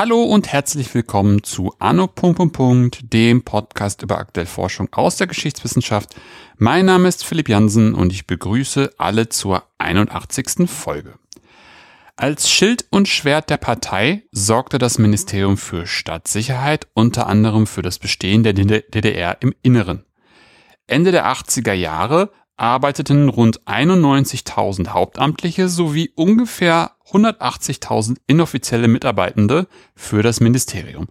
Hallo und herzlich willkommen zu Anno. dem Podcast über aktuelle Forschung aus der Geschichtswissenschaft. Mein Name ist Philipp Jansen und ich begrüße alle zur 81. Folge. Als Schild und Schwert der Partei sorgte das Ministerium für Stadtsicherheit unter anderem für das Bestehen der DDR im Inneren. Ende der 80er Jahre arbeiteten rund 91.000 Hauptamtliche sowie ungefähr 180.000 inoffizielle Mitarbeitende für das Ministerium.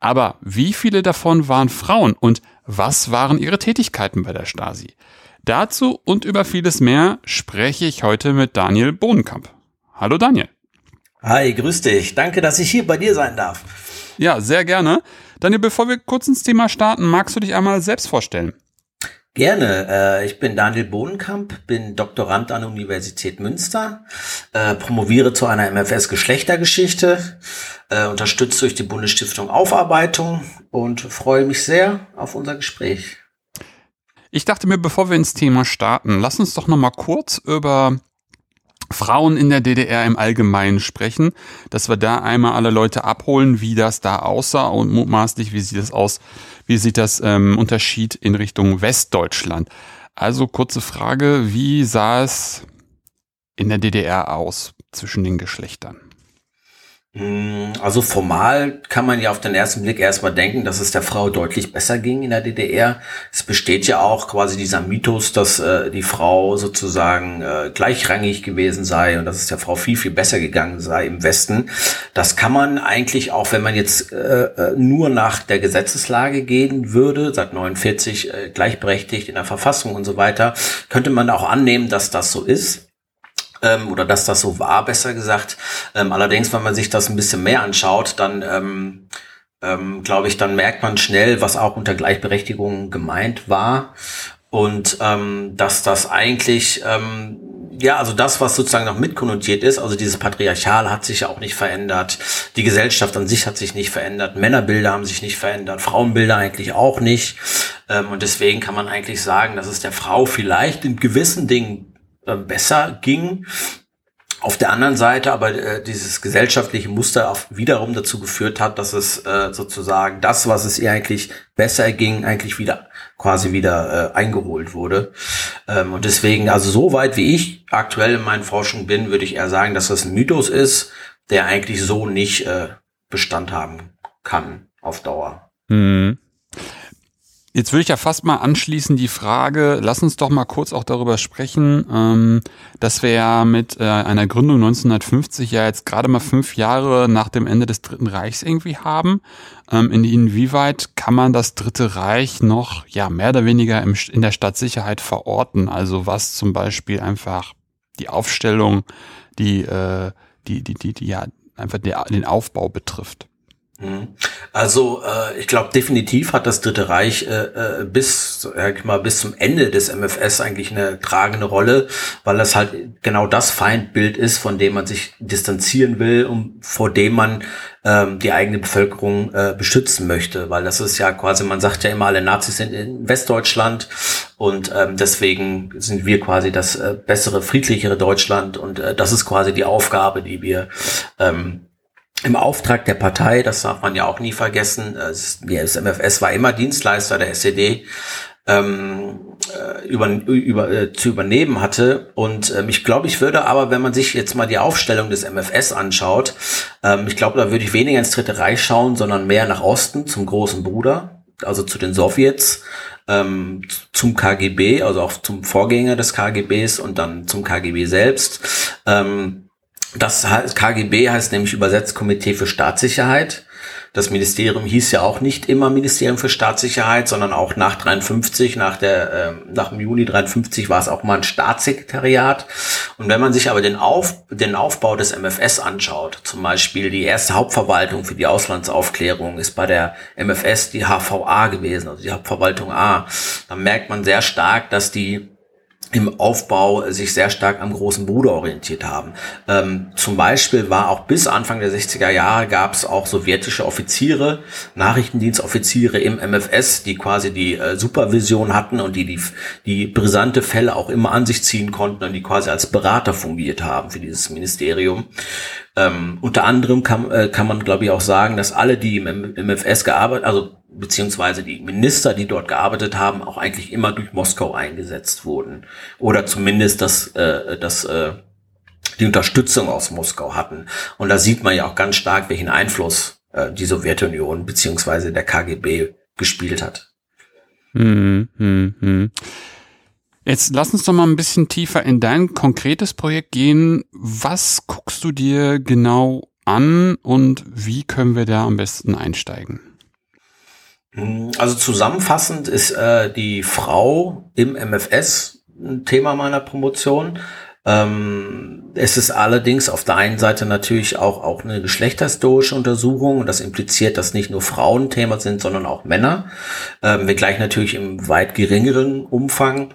Aber wie viele davon waren Frauen und was waren ihre Tätigkeiten bei der Stasi? Dazu und über vieles mehr spreche ich heute mit Daniel Bohnenkamp. Hallo Daniel. Hi, grüß dich. Danke, dass ich hier bei dir sein darf. Ja, sehr gerne. Daniel, bevor wir kurz ins Thema starten, magst du dich einmal selbst vorstellen? Gerne. Äh, ich bin Daniel Bodenkamp, bin Doktorand an der Universität Münster, äh, promoviere zu einer MFS Geschlechtergeschichte, äh, unterstützt durch die Bundesstiftung Aufarbeitung und freue mich sehr auf unser Gespräch. Ich dachte mir, bevor wir ins Thema starten, lass uns doch noch mal kurz über Frauen in der DDR im Allgemeinen sprechen, dass wir da einmal alle Leute abholen, wie das da aussah und mutmaßlich, wie sieht das aus, wie sieht das ähm, Unterschied in Richtung Westdeutschland. Also kurze Frage, wie sah es in der DDR aus zwischen den Geschlechtern? Hm, also formal kann man ja auf den ersten Blick erstmal denken, dass es der Frau deutlich besser ging in der DDR. Es besteht ja auch quasi dieser Mythos, dass äh, die Frau sozusagen äh, gleichrangig gewesen sei und dass es der Frau viel, viel besser gegangen sei im Westen. Das kann man eigentlich auch, wenn man jetzt äh, äh nur nach der Gesetzeslage gehen würde, seit 49 äh, gleichberechtigt in der Verfassung und so weiter, könnte man auch annehmen, dass das so ist ähm, oder dass das so war, besser gesagt. Ähm, allerdings, wenn man sich das ein bisschen mehr anschaut, dann ähm, ähm, glaube ich, dann merkt man schnell, was auch unter Gleichberechtigung gemeint war. Und ähm, dass das eigentlich, ähm, ja, also das, was sozusagen noch mitkonnotiert ist, also dieses Patriarchal hat sich ja auch nicht verändert. Die Gesellschaft an sich hat sich nicht verändert. Männerbilder haben sich nicht verändert. Frauenbilder eigentlich auch nicht. Ähm, und deswegen kann man eigentlich sagen, dass es der Frau vielleicht in gewissen Dingen äh, besser ging. Auf der anderen Seite aber äh, dieses gesellschaftliche Muster auch wiederum dazu geführt hat, dass es äh, sozusagen das, was es ihr eigentlich besser ging, eigentlich wieder quasi wieder äh, eingeholt wurde. Ähm, und deswegen, also so weit wie ich aktuell in meinen Forschungen bin, würde ich eher sagen, dass das ein Mythos ist, der eigentlich so nicht äh, Bestand haben kann auf Dauer. Mhm. Jetzt würde ich ja fast mal anschließen die Frage, lass uns doch mal kurz auch darüber sprechen, ähm, dass wir ja mit äh, einer Gründung 1950 ja jetzt gerade mal fünf Jahre nach dem Ende des Dritten Reichs irgendwie haben. Ähm, in, inwieweit kann man das Dritte Reich noch ja mehr oder weniger im, in der Stadtsicherheit verorten? Also was zum Beispiel einfach die Aufstellung, die, äh, die, die, die, die ja einfach der, den Aufbau betrifft. Mhm. Also äh, ich glaube definitiv hat das Dritte Reich äh, äh, bis sag ich mal bis zum Ende des MFS eigentlich eine tragende Rolle, weil das halt genau das Feindbild ist, von dem man sich distanzieren will und vor dem man ähm, die eigene Bevölkerung äh, beschützen möchte, weil das ist ja quasi man sagt ja immer alle Nazis sind in Westdeutschland und ähm, deswegen sind wir quasi das äh, bessere friedlichere Deutschland und äh, das ist quasi die Aufgabe, die wir ähm, im Auftrag der Partei, das darf man ja auch nie vergessen, das MFS war immer Dienstleister der SED, ähm, äh, über, über, äh, zu übernehmen hatte. Und ähm, ich glaube, ich würde aber, wenn man sich jetzt mal die Aufstellung des MFS anschaut, ähm, ich glaube, da würde ich weniger ins Dritte Reich schauen, sondern mehr nach Osten zum großen Bruder, also zu den Sowjets, ähm, zum KGB, also auch zum Vorgänger des KGBs und dann zum KGB selbst. Ähm, das KGB heißt nämlich übersetzt Komitee für Staatssicherheit. Das Ministerium hieß ja auch nicht immer Ministerium für Staatssicherheit, sondern auch nach 53, nach der, äh, nach dem Juni 53 war es auch mal ein Staatssekretariat. Und wenn man sich aber den, Auf, den Aufbau des MFS anschaut, zum Beispiel die erste Hauptverwaltung für die Auslandsaufklärung ist bei der MFS die HVA gewesen, also die Hauptverwaltung A, dann merkt man sehr stark, dass die im Aufbau sich sehr stark am großen Bruder orientiert haben. Ähm, zum Beispiel war auch bis Anfang der 60er Jahre gab es auch sowjetische Offiziere, Nachrichtendienstoffiziere im MFS, die quasi die äh, Supervision hatten und die, die die brisante Fälle auch immer an sich ziehen konnten und die quasi als Berater fungiert haben für dieses Ministerium. Ähm, unter anderem kann, äh, kann man, glaube ich, auch sagen, dass alle, die im MFS gearbeitet, also beziehungsweise die Minister, die dort gearbeitet haben, auch eigentlich immer durch Moskau eingesetzt wurden. Oder zumindest das, äh, das, äh, die Unterstützung aus Moskau hatten. Und da sieht man ja auch ganz stark, welchen Einfluss äh, die Sowjetunion beziehungsweise der KGB gespielt hat. Hm, hm, hm. Jetzt lass uns doch mal ein bisschen tiefer in dein konkretes Projekt gehen. Was guckst du dir genau an und wie können wir da am besten einsteigen? Also zusammenfassend ist äh, die Frau im MFS ein Thema meiner Promotion. Ähm, es ist allerdings auf der einen Seite natürlich auch, auch eine geschlechterhistorische Untersuchung und das impliziert, dass nicht nur Frauen Thema sind, sondern auch Männer. Ähm, wenngleich natürlich im weit geringeren Umfang.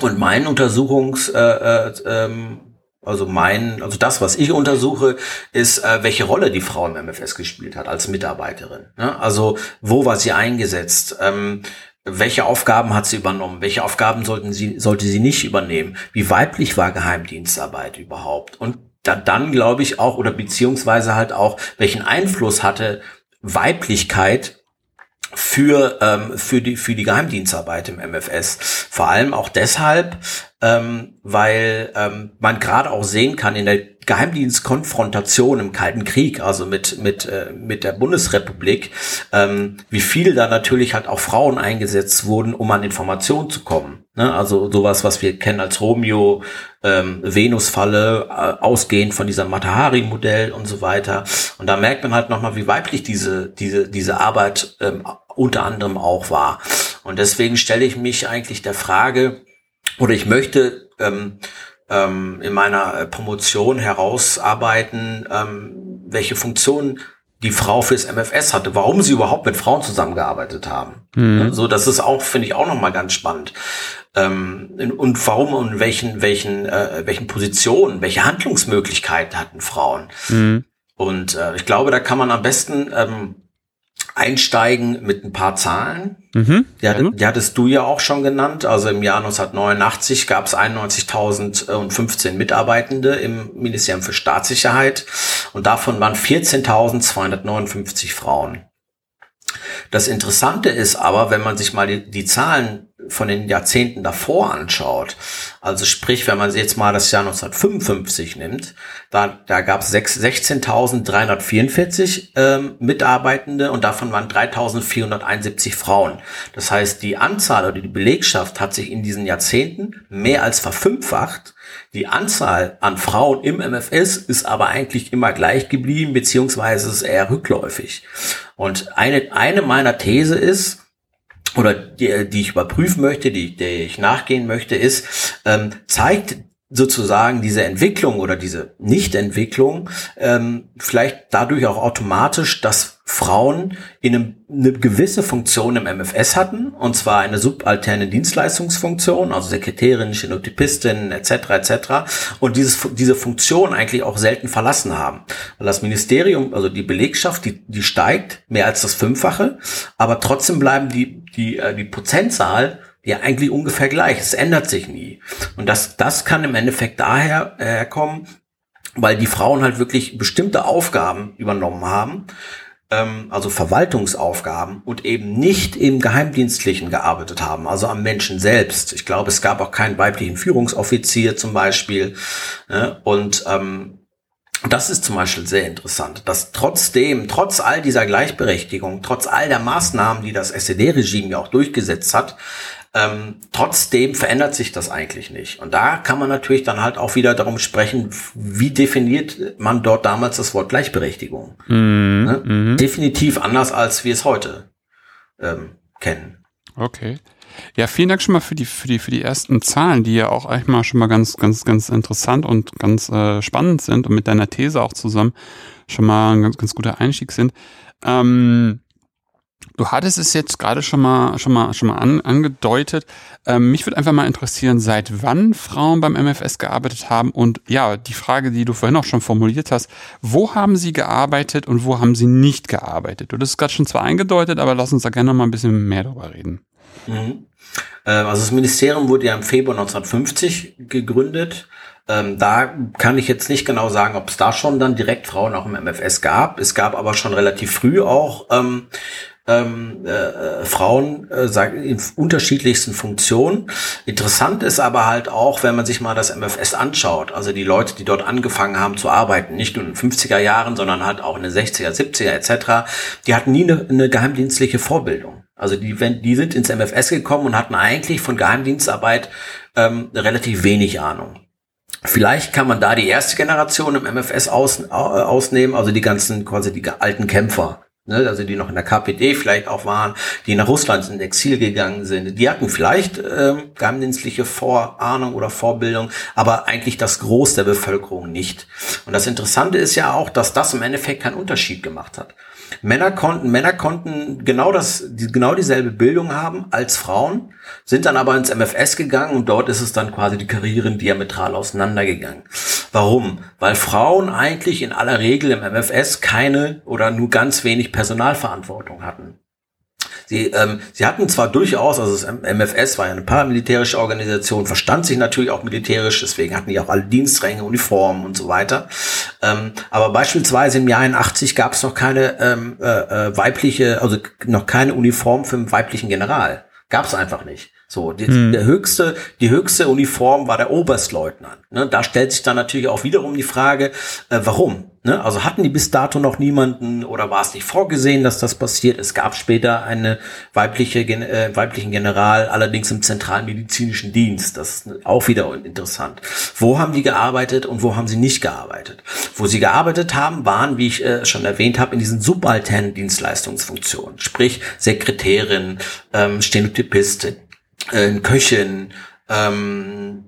Und mein Untersuchungs, äh, äh, ähm, also mein, also das, was ich untersuche, ist, äh, welche Rolle die Frau im MFS gespielt hat als Mitarbeiterin. Ne? Also wo war sie eingesetzt? Ähm, welche Aufgaben hat sie übernommen? Welche Aufgaben sollten sie, sollte sie nicht übernehmen? Wie weiblich war Geheimdienstarbeit überhaupt? Und dann, dann glaube ich auch, oder beziehungsweise halt auch, welchen Einfluss hatte Weiblichkeit für, ähm, für, die, für die Geheimdienstarbeit im MFS. Vor allem auch deshalb, ähm, weil ähm, man gerade auch sehen kann in der Geheimdienstkonfrontation im Kalten Krieg, also mit mit äh, mit der Bundesrepublik, ähm, wie viel da natürlich halt auch Frauen eingesetzt wurden, um an Informationen zu kommen. Ne? Also sowas, was wir kennen als Romeo, ähm, Venus-Falle, äh, ausgehend von dieser Matahari-Modell und so weiter. Und da merkt man halt nochmal, wie weiblich diese diese diese Arbeit ähm, unter anderem auch war. Und deswegen stelle ich mich eigentlich der Frage, oder ich möchte ähm, ähm, in meiner äh, Promotion herausarbeiten, ähm, welche Funktion die Frau fürs MFS hatte, warum sie überhaupt mit Frauen zusammengearbeitet haben. Mhm. So, das ist auch, finde ich, auch nochmal ganz spannend. Ähm, und warum und welchen, welchen, äh, welchen Positionen, welche Handlungsmöglichkeiten hatten Frauen. Mhm. Und äh, ich glaube, da kann man am besten ähm, einsteigen mit ein paar Zahlen. Mhm, die, hat, die, hattest du ja auch schon genannt. Also im Jahr 1989 gab es 91.015 Mitarbeitende im Ministerium für Staatssicherheit und davon waren 14.259 Frauen. Das Interessante ist aber, wenn man sich mal die, die Zahlen von den Jahrzehnten davor anschaut, also sprich, wenn man jetzt mal das Jahr 1955 nimmt, da, da gab es 16.344 ähm, Mitarbeitende und davon waren 3.471 Frauen. Das heißt, die Anzahl oder die Belegschaft hat sich in diesen Jahrzehnten mehr als verfünffacht. Die Anzahl an Frauen im MFS ist aber eigentlich immer gleich geblieben, beziehungsweise ist eher rückläufig. Und eine, eine meiner These ist, oder die, die ich überprüfen möchte, die, die ich nachgehen möchte, ist, ähm, zeigt sozusagen diese Entwicklung oder diese Nichtentwicklung ähm, vielleicht dadurch auch automatisch, dass Frauen in einem, eine gewisse Funktion im MFS hatten, und zwar eine subalterne Dienstleistungsfunktion, also Sekretärin, Stenotypistin etc. etc. und dieses, diese Funktion eigentlich auch selten verlassen haben. Weil das Ministerium, also die Belegschaft, die, die steigt mehr als das Fünffache, aber trotzdem bleiben die, die, äh, die Prozentzahl ja eigentlich ungefähr gleich. Es ändert sich nie. Und das, das kann im Endeffekt daher äh, kommen, weil die Frauen halt wirklich bestimmte Aufgaben übernommen haben, ähm, also Verwaltungsaufgaben und eben nicht im Geheimdienstlichen gearbeitet haben, also am Menschen selbst. Ich glaube, es gab auch keinen weiblichen Führungsoffizier zum Beispiel. Ne? Und ähm, das ist zum Beispiel sehr interessant, dass trotzdem, trotz all dieser Gleichberechtigung, trotz all der Maßnahmen, die das SED-Regime ja auch durchgesetzt hat, ähm, trotzdem verändert sich das eigentlich nicht. Und da kann man natürlich dann halt auch wieder darum sprechen, wie definiert man dort damals das Wort Gleichberechtigung. Mhm, ne? Mhm. Definitiv anders, als wir es heute ähm, kennen. Okay. Ja, vielen Dank schon mal für die, für die, für die ersten Zahlen, die ja auch eigentlich mal schon mal ganz, ganz, ganz interessant und ganz äh, spannend sind und mit deiner These auch zusammen schon mal ein ganz, ganz guter Einstieg sind. Ähm, Du hattest es jetzt gerade schon mal schon mal schon mal an, angedeutet. Ähm, mich würde einfach mal interessieren, seit wann Frauen beim MFS gearbeitet haben und ja, die Frage, die du vorhin auch schon formuliert hast, wo haben sie gearbeitet und wo haben sie nicht gearbeitet? Du hast es gerade schon zwar eingedeutet, aber lass uns da gerne noch mal ein bisschen mehr darüber reden. Mhm. Äh, also das Ministerium wurde ja im Februar 1950 gegründet. Ähm, da kann ich jetzt nicht genau sagen, ob es da schon dann direkt Frauen auch im MFS gab. Es gab aber schon relativ früh auch ähm, ähm, äh, Frauen äh, in unterschiedlichsten Funktionen. Interessant ist aber halt auch, wenn man sich mal das MFS anschaut, also die Leute, die dort angefangen haben zu arbeiten, nicht nur in den 50er Jahren, sondern halt auch in den 60er, 70er etc., die hatten nie eine, eine geheimdienstliche Vorbildung. Also die, wenn, die sind ins MFS gekommen und hatten eigentlich von Geheimdienstarbeit ähm, relativ wenig Ahnung. Vielleicht kann man da die erste Generation im MFS aus, äh, ausnehmen, also die ganzen quasi die alten Kämpfer, ne, also die noch in der KPD vielleicht auch waren, die nach Russland in Exil gegangen sind. Die hatten vielleicht ähm, geheimdienstliche Vorahnung oder Vorbildung, aber eigentlich das Groß der Bevölkerung nicht. Und das Interessante ist ja auch, dass das im Endeffekt keinen Unterschied gemacht hat. Männer konnten, Männer konnten genau das, die, genau dieselbe Bildung haben als Frauen, sind dann aber ins MFS gegangen und dort ist es dann quasi die Karrieren diametral auseinandergegangen. Warum? Weil Frauen eigentlich in aller Regel im MFS keine oder nur ganz wenig Personalverantwortung hatten. Sie, ähm, sie hatten zwar durchaus, also das MFS war ja eine paramilitärische Organisation, verstand sich natürlich auch militärisch, deswegen hatten die auch alle Dienstränge, Uniformen und so weiter. Ähm, aber beispielsweise im Jahr 81 gab es noch keine ähm, äh, äh, weibliche, also noch keine Uniform für einen weiblichen General. Gab es einfach nicht. So, die, hm. der höchste, die höchste Uniform war der Oberstleutnant. Ne, da stellt sich dann natürlich auch wiederum die Frage, äh, warum? Ne? Also hatten die bis dato noch niemanden oder war es nicht vorgesehen, dass das passiert? Es gab später eine weibliche, äh, weiblichen General, allerdings im zentralen medizinischen Dienst. Das ist auch wieder interessant. Wo haben die gearbeitet und wo haben sie nicht gearbeitet? Wo sie gearbeitet haben, waren, wie ich äh, schon erwähnt habe, in diesen subalternen Dienstleistungsfunktionen, sprich Sekretärin, ähm, Stenotypistin, äh, Köchin, ähm,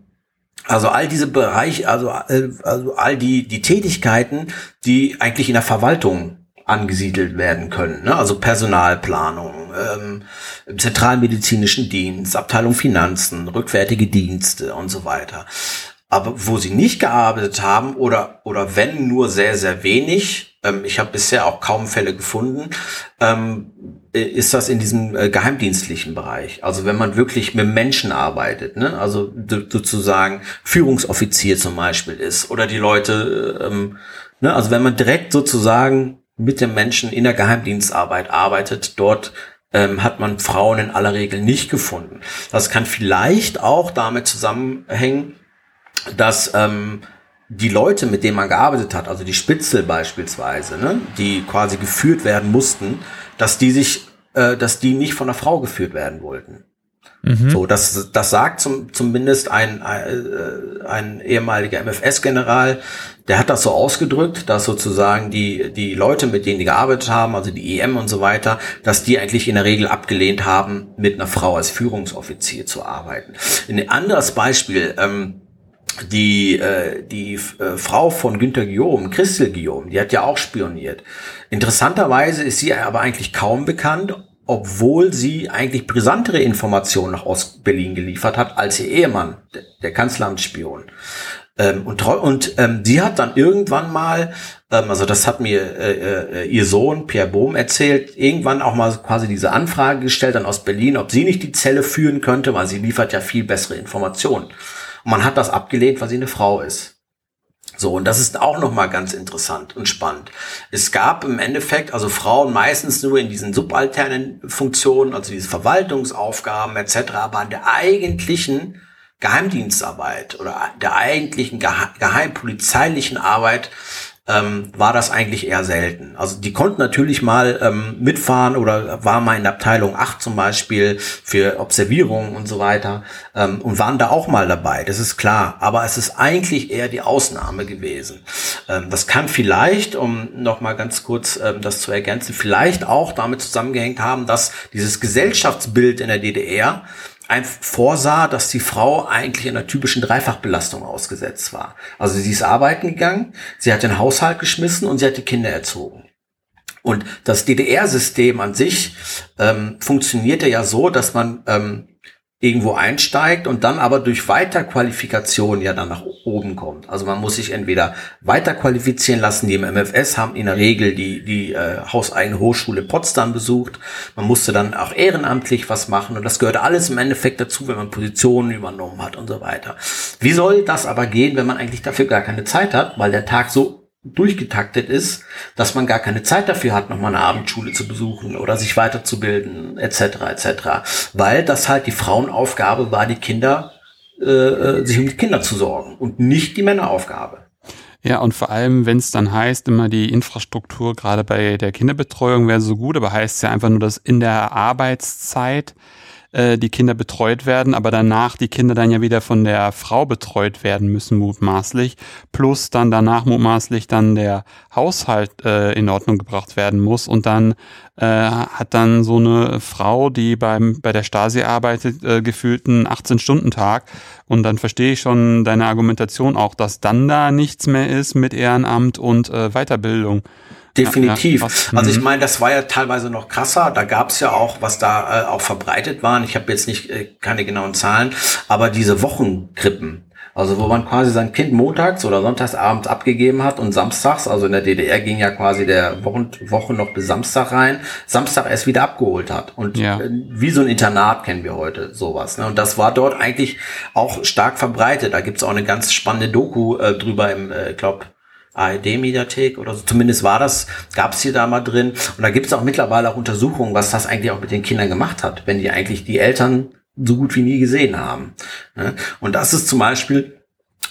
also all diese Bereiche, also, äh, also all die, die Tätigkeiten, die eigentlich in der Verwaltung angesiedelt werden können. Ne? Also Personalplanung, ähm, im zentralmedizinischen Dienst, Abteilung Finanzen, rückwärtige Dienste und so weiter. Aber wo sie nicht gearbeitet haben oder, oder wenn nur sehr, sehr wenig, ähm, ich habe bisher auch kaum Fälle gefunden, ähm, äh, ist das in diesem äh, geheimdienstlichen Bereich. Also wenn man wirklich mit Menschen arbeitet, ne? also sozusagen Führungsoffizier zum Beispiel ist oder die Leute, ähm, ne? also wenn man direkt sozusagen mit den Menschen in der Geheimdienstarbeit arbeitet, dort ähm, hat man Frauen in aller Regel nicht gefunden. Das kann vielleicht auch damit zusammenhängen, dass ähm, die Leute, mit denen man gearbeitet hat, also die Spitzel beispielsweise, ne, die quasi geführt werden mussten, dass die sich, äh, dass die nicht von einer Frau geführt werden wollten. Mhm. So, das, das sagt zum, zumindest ein, ein, äh, ein ehemaliger MFS-General, der hat das so ausgedrückt, dass sozusagen die, die Leute, mit denen die gearbeitet haben, also die EM und so weiter, dass die eigentlich in der Regel abgelehnt haben, mit einer Frau als Führungsoffizier zu arbeiten. Ein anderes Beispiel, ähm, die, äh, die äh, Frau von Günter Guillaume, Christel Guillaume, die hat ja auch spioniert. Interessanterweise ist sie aber eigentlich kaum bekannt, obwohl sie eigentlich brisantere Informationen nach Ostberlin geliefert hat als ihr Ehemann, der, Kanzleramtsspion. Ähm, und und ähm, sie hat dann irgendwann mal, ähm, also das hat mir äh, äh, ihr Sohn Pierre Bohm erzählt, irgendwann auch mal quasi diese Anfrage gestellt an Ostberlin, ob sie nicht die Zelle führen könnte, weil sie liefert ja viel bessere Informationen. Und man hat das abgelehnt, weil sie eine Frau ist. So, und das ist auch nochmal ganz interessant und spannend. Es gab im Endeffekt, also Frauen meistens nur in diesen subalternen Funktionen, also diese Verwaltungsaufgaben etc., aber an der eigentlichen Geheimdienstarbeit oder der eigentlichen geheimpolizeilichen Arbeit ähm, war das eigentlich eher selten. Also die konnten natürlich mal ähm, mitfahren oder war mal in der Abteilung 8 zum Beispiel für Observierungen und so weiter ähm, und waren da auch mal dabei, das ist klar. Aber es ist eigentlich eher die Ausnahme gewesen. Ähm, das kann vielleicht, um noch mal ganz kurz ähm, das zu ergänzen, vielleicht auch damit zusammengehängt haben, dass dieses Gesellschaftsbild in der DDR vorsah, dass die Frau eigentlich in einer typischen Dreifachbelastung ausgesetzt war. Also sie ist arbeiten gegangen, sie hat den Haushalt geschmissen und sie hat die Kinder erzogen. Und das DDR-System an sich ähm, funktionierte ja so, dass man ähm, irgendwo einsteigt und dann aber durch Weiterqualifikation ja dann nach oben kommt. Also man muss sich entweder weiterqualifizieren lassen, die im MFS haben in der Regel die, die äh, hauseigene Hochschule Potsdam besucht. Man musste dann auch ehrenamtlich was machen und das gehört alles im Endeffekt dazu, wenn man Positionen übernommen hat und so weiter. Wie soll das aber gehen, wenn man eigentlich dafür gar keine Zeit hat, weil der Tag so durchgetaktet ist, dass man gar keine Zeit dafür hat, nochmal eine Abendschule zu besuchen oder sich weiterzubilden, etc. etc. Weil das halt die Frauenaufgabe war, die Kinder, äh, äh, sich um die Kinder zu sorgen und nicht die Männeraufgabe. Ja, und vor allem, wenn es dann heißt, immer die Infrastruktur gerade bei der Kinderbetreuung wäre so gut, aber heißt ja einfach nur, dass in der Arbeitszeit äh, die Kinder betreut werden, aber danach die Kinder dann ja wieder von der Frau betreut werden müssen, mutmaßlich, plus dann danach mutmaßlich dann der Haushalt äh, in Ordnung gebracht werden muss. Und dann äh, hat dann so eine Frau, die beim bei der Stasi arbeitet, äh, gefühlt einen 18-Stunden-Tag und dann verstehe ich schon deine Argumentation auch, dass dann da nichts mehr ist mit Ehrenamt und äh, Weiterbildung. Definitiv. Ja, ja, also ich mhm. meine, das war ja teilweise noch krasser. Da gab es ja auch, was da äh, auch verbreitet waren. Ich habe jetzt nicht äh, keine genauen Zahlen, aber diese Wochenkrippen. Also wo man quasi sein Kind montags oder sonntags abends abgegeben hat und samstags, also in der DDR ging ja quasi der Wochen, Woche noch bis Samstag rein, Samstag erst wieder abgeholt hat. Und ja. Äh, wie so ein Internat kennen wir heute sowas. Ne? Und das war dort eigentlich auch stark verbreitet. Da gibt's auch eine ganz spannende Doku äh, drüber im, äh, glaube ARD-Mediathek oder so. Zumindest war das, gab es hier da mal drin. Und da gibt es auch mittlerweile auch Untersuchungen, was das eigentlich auch mit den Kindern gemacht hat, wenn die eigentlich die Eltern so gut wie nie gesehen haben. Ne? Und das ist zum Beispiel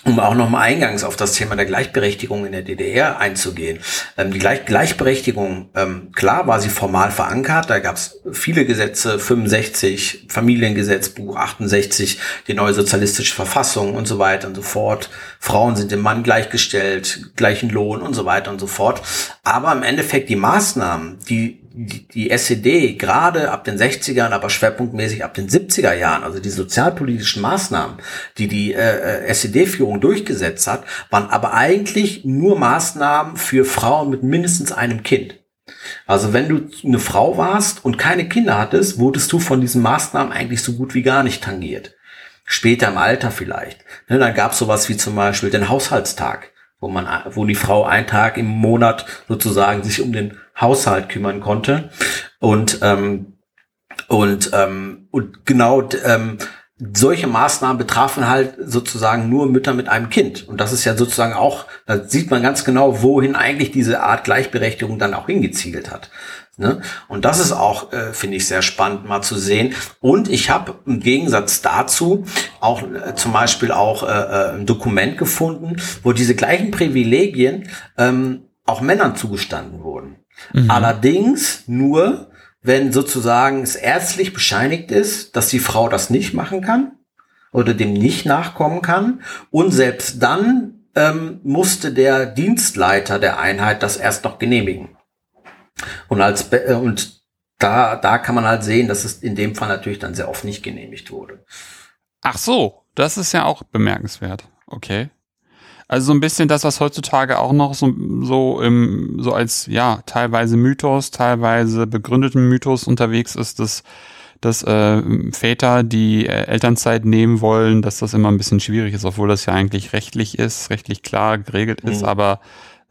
um auch nochmal eingangs auf das Thema der Gleichberechtigung in der DDR einzugehen. Ähm, die Gleich Gleichberechtigung, ähm, klar war sie formal verankert, da gab es viele Gesetze, 65, Familiengesetzbuch 68, die neue sozialistische Verfassung und so weiter und so fort. Frauen sind dem Mann gleichgestellt, gleichen Lohn und so weiter und so fort. Aber im Endeffekt die Maßnahmen, die die, SED gerade ab den 60ern, aber schwerpunktmäßig ab den 70er Jahren, also die sozialpolitischen Maßnahmen, die die äh, äh SED-Führung durchgesetzt hat, waren aber eigentlich nur Maßnahmen für Frauen mit mindestens einem Kind. Also wenn du eine Frau warst und keine Kinder hattest, wurdest du von diesen Maßnahmen eigentlich so gut wie gar nicht tangiert. Später im Alter vielleicht. Ne, dann gab es sowas wie zum Beispiel den Haushaltstag wo man, wo die Frau einen Tag im Monat sozusagen sich um den Haushalt kümmern konnte. Und ähm, und ähm, und genau ähm, solche Maßnahmen betrafen halt sozusagen nur Mütter mit einem Kind. Und das ist ja sozusagen auch, da sieht man ganz genau, wohin eigentlich diese Art Gleichberechtigung dann auch hingezielt hat. Ne? Und das ist auch, äh, finde ich, sehr spannend mal zu sehen. Und ich habe im Gegensatz dazu auch äh, zum Beispiel auch äh, äh, ein Dokument gefunden, wo diese gleichen Privilegien ähm, auch Männern zugestanden wurden. Mhm. Allerdings nur, wenn sozusagen es ärztlich bescheinigt ist, dass die Frau das nicht machen kann oder dem nicht nachkommen kann. Und selbst dann ähm, musste der Dienstleiter der Einheit das erst noch genehmigen. Und als äh, und da, da kann man halt sehen, dass es in dem Fall natürlich dann sehr oft nicht genehmigt wurde. Ach so, das ist ja auch bemerkenswert. Okay. Also so ein bisschen das, was heutzutage auch noch so, so, im, so als ja teilweise Mythos, teilweise begründeten Mythos unterwegs ist, dass, dass äh, Väter die äh, Elternzeit nehmen wollen, dass das immer ein bisschen schwierig ist, obwohl das ja eigentlich rechtlich ist, rechtlich klar geregelt ist, mhm. aber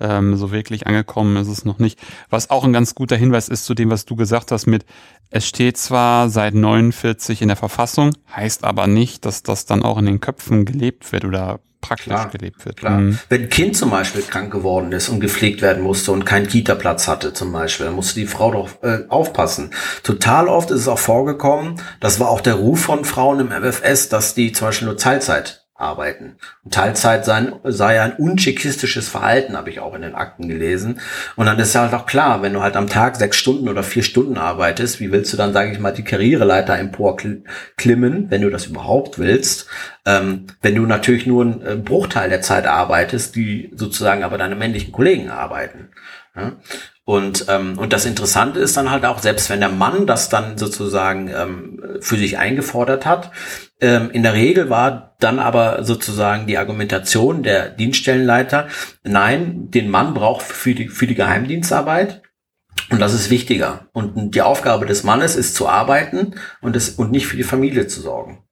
ähm, so wirklich angekommen ist es noch nicht. Was auch ein ganz guter Hinweis ist zu dem, was du gesagt hast mit, es steht zwar seit 49 in der Verfassung, heißt aber nicht, dass das dann auch in den Köpfen gelebt wird oder praktisch klar, gelebt wird. Klar. Mhm. Wenn ein Kind zum Beispiel krank geworden ist und gepflegt werden musste und keinen Kita-Platz hatte zum Beispiel, dann musste die Frau doch äh, aufpassen. Total oft ist es auch vorgekommen, das war auch der Ruf von Frauen im MFS, dass die zum Beispiel nur Teilzeit arbeiten. Und Teilzeit sein, sei ein untschekistisches Verhalten, habe ich auch in den Akten gelesen. Und dann ist halt auch klar, wenn du halt am Tag sechs Stunden oder vier Stunden arbeitest, wie willst du dann, sage ich mal, die Karriereleiter emporklimmen, wenn du das überhaupt willst? Ähm, wenn du natürlich nur einen äh, Bruchteil der Zeit arbeitest, die sozusagen aber deine männlichen Kollegen arbeiten. Ja? Und, ähm, und das Interessante ist dann halt auch, selbst wenn der Mann das dann sozusagen ähm, für sich eingefordert hat, ähm, in der Regel war dann aber sozusagen die Argumentation der Dienststellenleiter, nein, den Mann braucht für die, für die Geheimdienstarbeit Und das ist wichtiger. Und die Aufgabe des Mannes ist zu arbeiten und, das, und nicht für die Familie zu sorgen.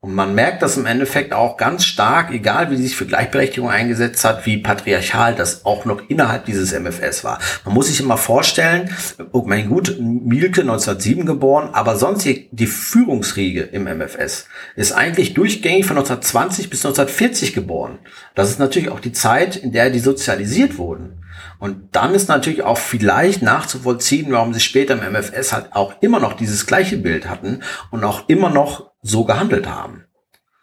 Und man merkt das im Endeffekt auch ganz stark, egal wie sich für Gleichberechtigung eingesetzt hat, wie patriarchal das auch noch innerhalb dieses MFS war. Man muss sich immer vorstellen, oh mein gut, Mielke 1907 geboren, aber sonst die, die Führungsriege im MFS ist eigentlich durchgängig von 1920 bis 1940 geboren. Das ist natürlich auch die Zeit, in der die sozialisiert wurden. Und dann ist natürlich auch vielleicht nachzuvollziehen, warum sie später im MFS halt auch immer noch dieses gleiche Bild hatten und auch immer noch so gehandelt haben.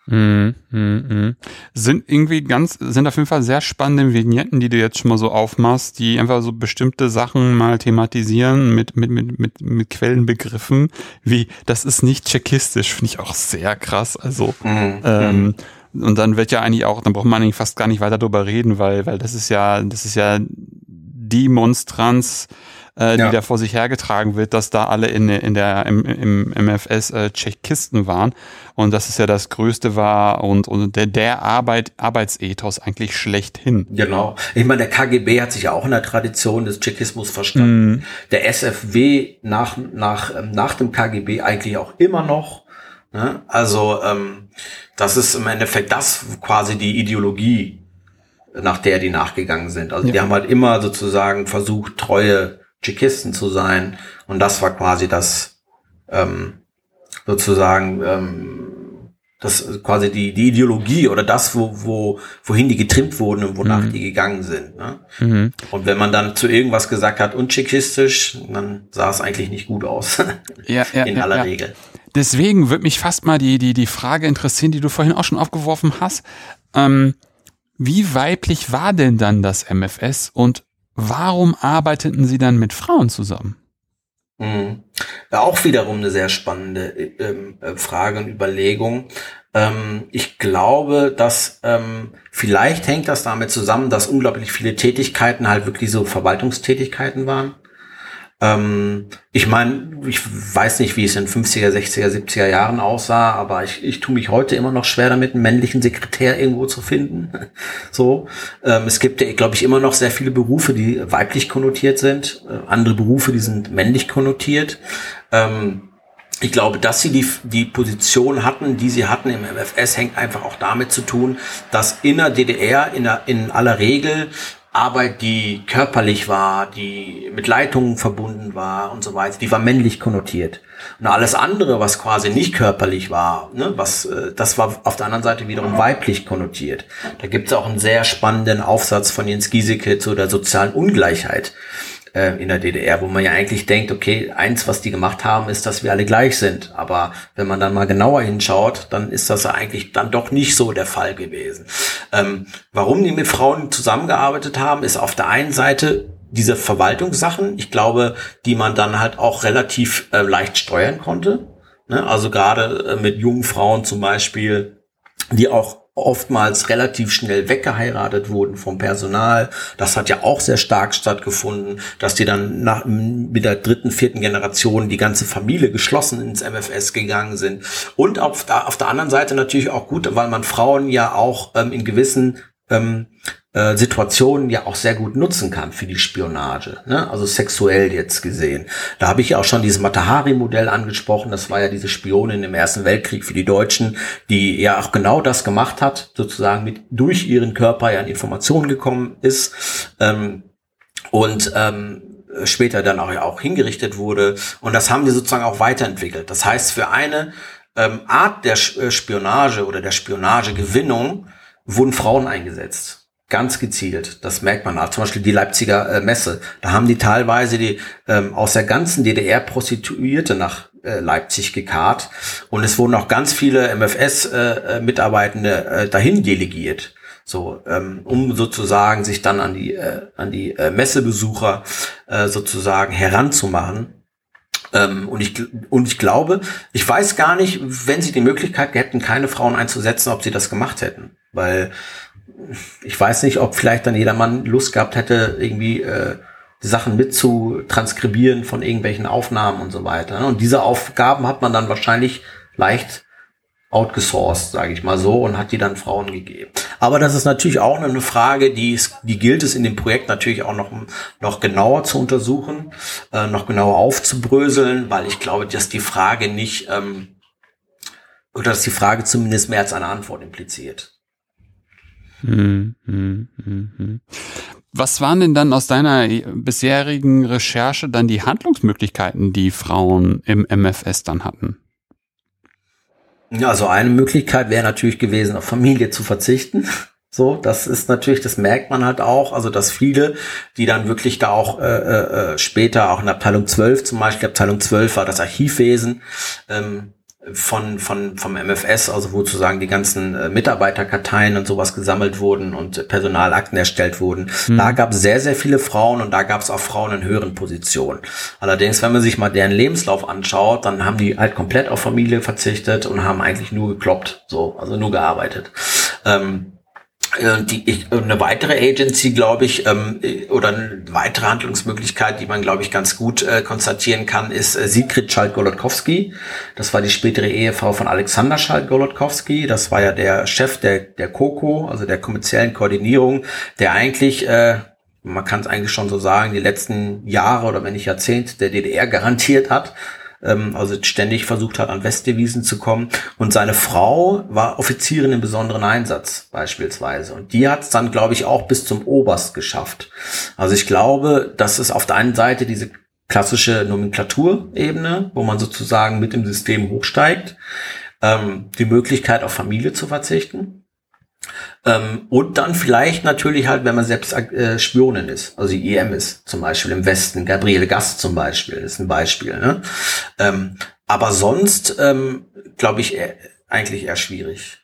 Mm, mm, mm. Sind irgendwie ganz, sind auf jeden Fall sehr spannende Vignetten, die du jetzt schon mal so aufmachst, die einfach so bestimmte Sachen mal thematisieren mit, mit, mit, mit, mit Quellenbegriffen, wie, das ist nicht tschechistisch, finde ich auch sehr krass. Also, mhm. ähm, und dann wird ja eigentlich auch, dann braucht man eigentlich fast gar nicht weiter drüber reden, weil, weil das ist ja, das ist ja die Monstranz, äh, die ja. da vor sich hergetragen wird, dass da alle in, in der, im, im MFS äh, Tschechisten waren und dass es ja das Größte war und, und der, der Arbeit, Arbeitsethos eigentlich schlechthin. Genau. Ich meine, der KGB hat sich ja auch in der Tradition des Tschechismus verstanden. Mm. Der SFW nach, nach, ähm, nach dem KGB eigentlich auch immer noch. Ne? Also ähm, das ist im Endeffekt das quasi die Ideologie, nach der die nachgegangen sind. Also ja. die haben halt immer sozusagen versucht, treue Tschechisten zu sein. Und das war quasi das, ähm, sozusagen, ähm, das quasi die, die Ideologie oder das, wo, wo, wohin die getrimmt wurden und wonach mhm. die gegangen sind. Ne? Mhm. Und wenn man dann zu irgendwas gesagt hat, untschechistisch, dann sah es eigentlich nicht gut aus. ja, ja, In aller ja, Regel. Deswegen würde mich fast mal die, die, die Frage interessieren, die du vorhin auch schon aufgeworfen hast. Ähm, wie weiblich war denn dann das MFS und warum arbeiteten Sie dann mit Frauen zusammen? Mhm. Auch wiederum eine sehr spannende ähm, äh, Frage und Überlegung. Ähm, ich glaube, dass ähm, vielleicht hängt das damit zusammen, dass unglaublich viele Tätigkeiten halt wirklich so Verwaltungstätigkeiten waren. Ähm, ich meine, ich weiß nicht, wie es in 50er, 60er, 70er Jahren aussah, aber ich, ich tue mich heute immer noch schwer damit, einen männlichen Sekretär irgendwo zu finden. so, ähm, es gibt ja, glaube ich, immer noch sehr viele Berufe, die weiblich konnotiert sind, äh, andere Berufe, die sind männlich konnotiert. Ähm, ich glaube, dass sie die, die Position hatten, die sie hatten im MFS, hängt einfach auch damit zu tun, dass in der DDR in, der, in aller Regel Arbeit, die körperlich war, die mit Leitungen verbunden war und so weiter, die war männlich konnotiert. Und alles andere, was quasi nicht körperlich war, ne, was, äh, das war auf der anderen Seite wiederum weiblich konnotiert. Da gibt es auch einen sehr spannenden Aufsatz von Jens Giesecke zu der sozialen Ungleichheit äh, in der DDR, wo man ja eigentlich denkt, okay, eins, was die gemacht haben, ist, dass wir alle gleich sind. Aber wenn man dann mal genauer hinschaut, dann ist das eigentlich dann doch nicht so der Fall gewesen. Ähm, warum die mit Frauen zusammengearbeitet haben, ist auf der einen Seite diese Verwaltungssachen, ich glaube, die man dann halt auch relativ äh, leicht steuern konnte. Ne? Also gerade äh, mit jungen Frauen zum Beispiel, die auch oftmals relativ schnell weggeheiratet wurden vom Personal. Das hat ja auch sehr stark stattgefunden, dass die dann nach, mit der dritten, vierten Generation die ganze Familie geschlossen ins MFS gegangen sind. Und auf, auf der anderen Seite natürlich auch gut, weil man Frauen ja auch ähm, in gewissen ähm, äh, Situationen ja auch sehr gut nutzen kann für die Spionage, ne? also sexuell jetzt gesehen. Da habe ich ja auch schon dieses Matahari-Modell angesprochen, das war ja diese Spionin im Ersten Weltkrieg für die Deutschen, die ja auch genau das gemacht hat, sozusagen mit durch ihren Körper ja an Informationen gekommen ist ähm, und ähm, später dann auch, ja auch hingerichtet wurde. Und das haben wir sozusagen auch weiterentwickelt. Das heißt, für eine ähm, Art der äh, Spionage oder der Spionagegewinnung wurden Frauen eingesetzt. Ganz gezielt. Das merkt man. Zum Beispiel die Leipziger äh, Messe. Da haben die teilweise die ähm, aus der ganzen DDR Prostituierte nach äh, Leipzig gekarrt. Und es wurden auch ganz viele MFS-Mitarbeitende äh, äh, dahin delegiert. So, ähm, um sozusagen sich dann an die, äh, an die äh, Messebesucher äh, sozusagen heranzumachen. Ähm, und, ich, und ich glaube, ich weiß gar nicht, wenn sie die Möglichkeit hätten, keine Frauen einzusetzen, ob sie das gemacht hätten. Weil ich weiß nicht, ob vielleicht dann jeder Mann Lust gehabt hätte, irgendwie äh, Sachen mit zu transkribieren von irgendwelchen Aufnahmen und so weiter. Und diese Aufgaben hat man dann wahrscheinlich leicht outgesourced, sage ich mal so, und hat die dann Frauen gegeben. Aber das ist natürlich auch eine Frage, die, ist, die gilt es in dem Projekt natürlich auch noch, noch genauer zu untersuchen, äh, noch genauer aufzubröseln, weil ich glaube, dass die Frage nicht, ähm, oder dass die Frage zumindest mehr als eine Antwort impliziert. Hm, hm, hm, hm. Was waren denn dann aus deiner bisherigen Recherche dann die Handlungsmöglichkeiten, die Frauen im MFS dann hatten? Ja, also eine Möglichkeit wäre natürlich gewesen, auf Familie zu verzichten. So, das ist natürlich, das merkt man halt auch, also dass viele, die dann wirklich da auch äh, äh, später auch in Abteilung 12 zum Beispiel, Abteilung 12 war das Archivwesen, ähm, von, von, vom MFS, also wo sozusagen die ganzen äh, Mitarbeiterkarteien und sowas gesammelt wurden und Personalakten erstellt wurden. Mhm. Da gab es sehr, sehr viele Frauen und da gab es auch Frauen in höheren Positionen. Allerdings, wenn man sich mal deren Lebenslauf anschaut, dann haben die halt komplett auf Familie verzichtet und haben eigentlich nur gekloppt, so, also nur gearbeitet. Ähm, äh, die, ich, eine weitere Agency, glaube ich, ähm, oder eine weitere Handlungsmöglichkeit, die man, glaube ich, ganz gut äh, konstatieren kann, ist äh, Sigrid Schalt-Golodkowski. Das war die spätere Ehefrau von Alexander Schalt-Golodkowski. Das war ja der Chef der, der COCO, also der kommerziellen Koordinierung, der eigentlich, äh, man kann es eigentlich schon so sagen, die letzten Jahre oder wenn nicht Jahrzehnte der DDR garantiert hat ähm, also ständig versucht hat, an Westdevisen zu kommen. Und seine Frau war Offizierin im besonderen Einsatz beispielsweise. Und die hat es dann, glaube ich, auch bis zum Oberst geschafft. Also ich glaube, dass es auf der einen Seite diese klassische Nomenklaturebene, wo man sozusagen mit dem System hochsteigt, ähm, die Möglichkeit auf Familie zu verzichten ähm, und dann vielleicht natürlich halt, wenn man selbst äh, Spionin ist, also die EM ist zum Beispiel im Westen, Gabriele Gast zum Beispiel, ist ein Beispiel. Ne? Ähm, aber sonst ähm, glaube ich eher, eigentlich eher schwierig.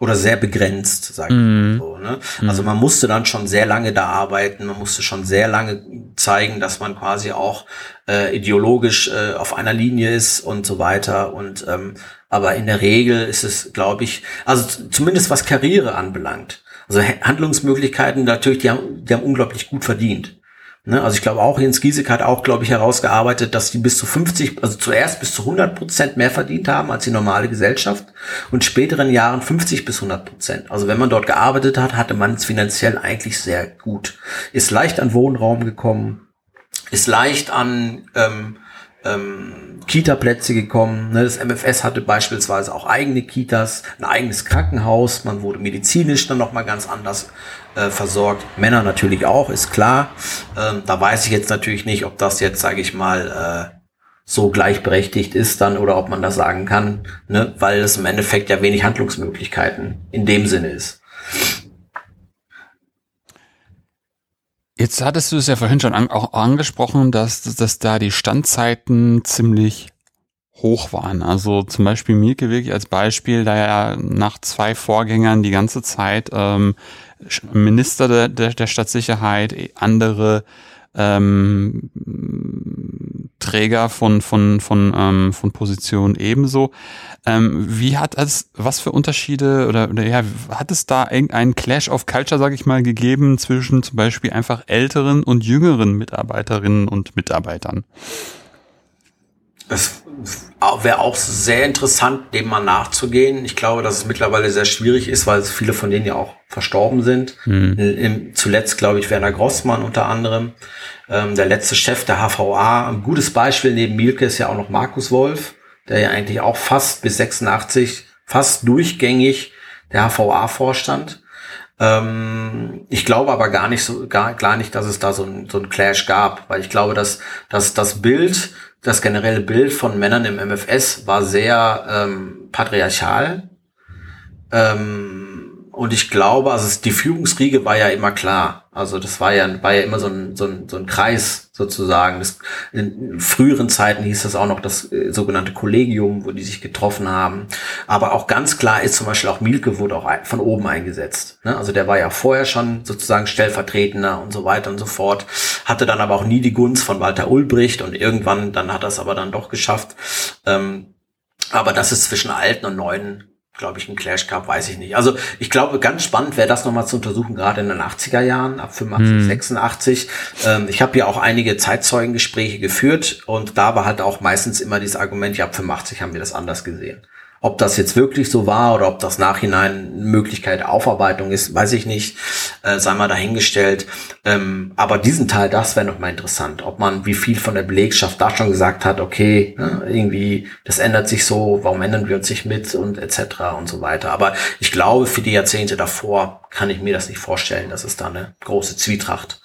Oder sehr begrenzt, sag ich mm. so. Ne? Mm. Also man musste dann schon sehr lange da arbeiten, man musste schon sehr lange zeigen, dass man quasi auch äh, ideologisch äh, auf einer Linie ist und so weiter. Und ähm, aber in der Regel ist es, glaube ich, also zumindest was Karriere anbelangt. Also Handlungsmöglichkeiten natürlich, die haben, die haben unglaublich gut verdient. Ne? Also ich glaube auch, Jens Giesek hat auch, glaube ich, herausgearbeitet, dass die bis zu 50, also zuerst bis zu 100 Prozent mehr verdient haben als die normale Gesellschaft und späteren Jahren 50 bis 100 Prozent. Also wenn man dort gearbeitet hat, hatte man es finanziell eigentlich sehr gut. Ist leicht an Wohnraum gekommen, ist leicht an ähm, ähm, Kita-Plätze gekommen. Ne? Das MFS hatte beispielsweise auch eigene Kitas, ein eigenes Krankenhaus. Man wurde medizinisch dann nochmal ganz anders äh, versorgt. Männer natürlich auch, ist klar. Ähm, da weiß ich jetzt natürlich nicht, ob das jetzt, sage ich mal, äh, so gleichberechtigt ist dann oder ob man das sagen kann, ne? weil es im Endeffekt ja wenig Handlungsmöglichkeiten in dem Sinne ist. Jetzt hattest du es ja vorhin schon an, auch angesprochen, dass, dass da die Standzeiten ziemlich hoch waren. Also zum Beispiel Mielke wirklich als Beispiel, da er nach zwei Vorgängern die ganze Zeit ähm, Minister der, der, der Stadtsicherheit, andere ähm, Träger von, von, von, ähm, von Positionen ebenso. Ähm, wie hat es, was für Unterschiede oder, oder ja, hat es da irgendeinen Clash of Culture, sage ich mal, gegeben zwischen zum Beispiel einfach älteren und jüngeren Mitarbeiterinnen und Mitarbeitern? Es wäre auch sehr interessant, dem mal nachzugehen. Ich glaube, dass es mittlerweile sehr schwierig ist, weil viele von denen ja auch verstorben sind. Mhm. Zuletzt, glaube ich, Werner Grossmann unter anderem. Ähm, der letzte Chef der HVA. Ein gutes Beispiel neben Mielke ist ja auch noch Markus Wolf, der ja eigentlich auch fast bis 86, fast durchgängig der HVA vorstand. Ähm, ich glaube aber gar nicht so, gar, gar nicht, dass es da so ein, so ein Clash gab, weil ich glaube, dass, dass das Bild, das generelle Bild von Männern im MFS war sehr ähm, patriarchal. Ähm, und ich glaube, also die Führungsriege war ja immer klar. Also das war ja, war ja immer so ein, so ein, so ein Kreis sozusagen. Das, in früheren Zeiten hieß das auch noch das äh, sogenannte Kollegium, wo die sich getroffen haben. Aber auch ganz klar ist zum Beispiel auch Mielke wurde auch ein, von oben eingesetzt. Ne? Also der war ja vorher schon sozusagen Stellvertretender und so weiter und so fort. Hatte dann aber auch nie die Gunst von Walter Ulbricht und irgendwann, dann hat er es aber dann doch geschafft. Ähm, aber das ist zwischen alten und neuen glaube ich, ein Clash gab, weiß ich nicht. Also ich glaube, ganz spannend wäre das nochmal zu untersuchen, gerade in den 80er Jahren, ab 85, hm. 86. Ähm, ich habe ja auch einige Zeitzeugengespräche geführt und da war halt auch meistens immer dieses Argument, ja, ab 85 haben wir das anders gesehen. Ob das jetzt wirklich so war oder ob das nachhinein Möglichkeit Aufarbeitung ist, weiß ich nicht, äh, sei mal dahingestellt. Ähm, aber diesen Teil, das wäre noch mal interessant, ob man wie viel von der Belegschaft da schon gesagt hat, okay, ne, irgendwie, das ändert sich so, warum ändern wir uns nicht mit und etc. und so weiter. Aber ich glaube, für die Jahrzehnte davor kann ich mir das nicht vorstellen, dass es da eine große Zwietracht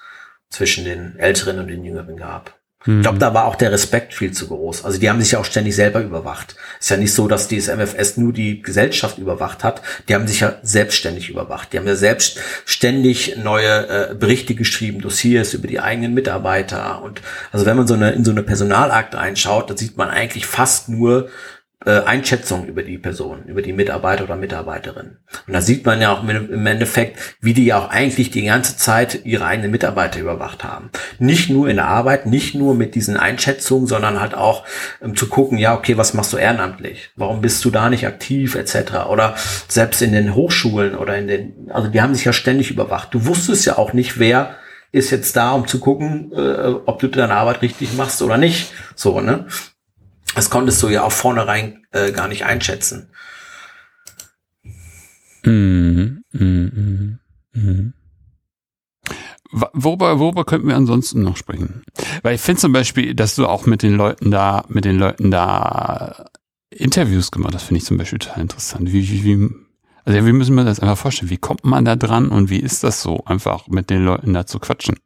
zwischen den Älteren und den Jüngeren gab. Ich glaube, da war auch der Respekt viel zu groß. Also die haben sich ja auch ständig selber überwacht. Ist ja nicht so, dass dieses MFS nur die Gesellschaft überwacht hat. Die haben sich ja selbstständig überwacht. Die haben ja selbstständig neue äh, Berichte geschrieben, Dossiers über die eigenen Mitarbeiter. Und also wenn man so eine, in so eine Personalakte einschaut, dann sieht man eigentlich fast nur äh, Einschätzung über die Person, über die Mitarbeiter oder Mitarbeiterin. Und da sieht man ja auch im Endeffekt, wie die ja auch eigentlich die ganze Zeit ihre eigenen Mitarbeiter überwacht haben. Nicht nur in der Arbeit, nicht nur mit diesen Einschätzungen, sondern halt auch um zu gucken, ja, okay, was machst du ehrenamtlich? Warum bist du da nicht aktiv, etc. Oder selbst in den Hochschulen oder in den, also die haben sich ja ständig überwacht. Du wusstest ja auch nicht, wer ist jetzt da, um zu gucken, äh, ob du deine Arbeit richtig machst oder nicht. So, ne? Das konntest du ja auch vornherein äh, gar nicht einschätzen. Mhm, mhm, mhm. Worüber, worüber könnten wir ansonsten noch sprechen? Weil ich finde zum Beispiel, dass du auch mit den Leuten da, mit den Leuten da Interviews gemacht hast, finde ich zum Beispiel total interessant. Wie, wie, wie, also wie müssen wir das einfach vorstellen? Wie kommt man da dran und wie ist das so, einfach mit den Leuten da zu quatschen?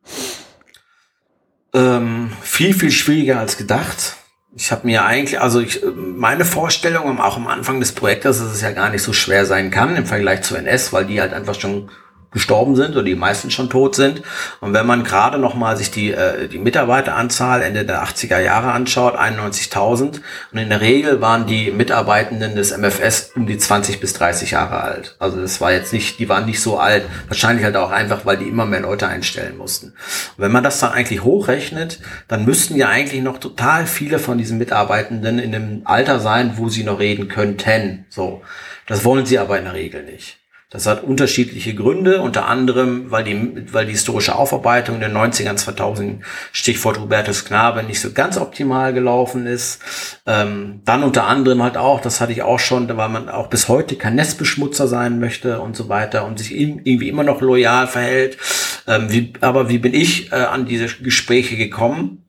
Ähm, viel, viel schwieriger als gedacht. Ich habe mir eigentlich, also ich, meine Vorstellung, auch am Anfang des Projektes, dass es ja gar nicht so schwer sein kann im Vergleich zu NS, weil die halt einfach schon gestorben sind oder die meisten schon tot sind. Und wenn man gerade noch mal sich die, äh, die Mitarbeiteranzahl Ende der 80er Jahre anschaut, 91.000, und in der Regel waren die Mitarbeitenden des MFS um die 20 bis 30 Jahre alt. Also das war jetzt nicht, die waren nicht so alt, wahrscheinlich halt auch einfach, weil die immer mehr Leute einstellen mussten. Und wenn man das dann eigentlich hochrechnet, dann müssten ja eigentlich noch total viele von diesen Mitarbeitenden in einem Alter sein, wo sie noch reden könnten. So. Das wollen sie aber in der Regel nicht. Das hat unterschiedliche Gründe, unter anderem, weil die, weil die historische Aufarbeitung den 90ern 2000, Stichwort Hubertus Knabe, nicht so ganz optimal gelaufen ist. Ähm, dann unter anderem halt auch, das hatte ich auch schon, weil man auch bis heute kein Nestbeschmutzer sein möchte und so weiter und sich irgendwie immer noch loyal verhält. Ähm, wie, aber wie bin ich äh, an diese Gespräche gekommen?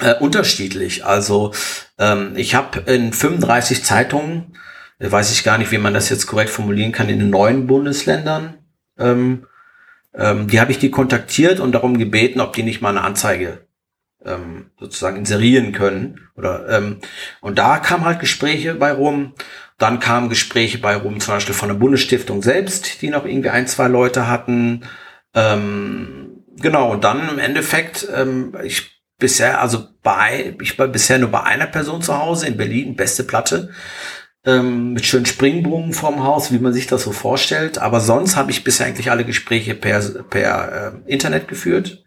Äh, unterschiedlich. Also ähm, ich habe in 35 Zeitungen weiß ich gar nicht, wie man das jetzt korrekt formulieren kann, in den neuen Bundesländern. Ähm, ähm, die habe ich die kontaktiert und darum gebeten, ob die nicht mal eine Anzeige ähm, sozusagen inserieren können. Oder ähm, und da kam halt Gespräche bei rum. Dann kamen Gespräche bei rum, zum Beispiel von der Bundesstiftung selbst, die noch irgendwie ein, zwei Leute hatten. Ähm, genau, und dann im Endeffekt, ähm, ich bisher, also bei, ich war bisher nur bei einer Person zu Hause in Berlin, beste Platte ähm, mit schönen Springbrunnen vorm Haus, wie man sich das so vorstellt. Aber sonst habe ich bisher eigentlich alle Gespräche per, per äh, Internet geführt.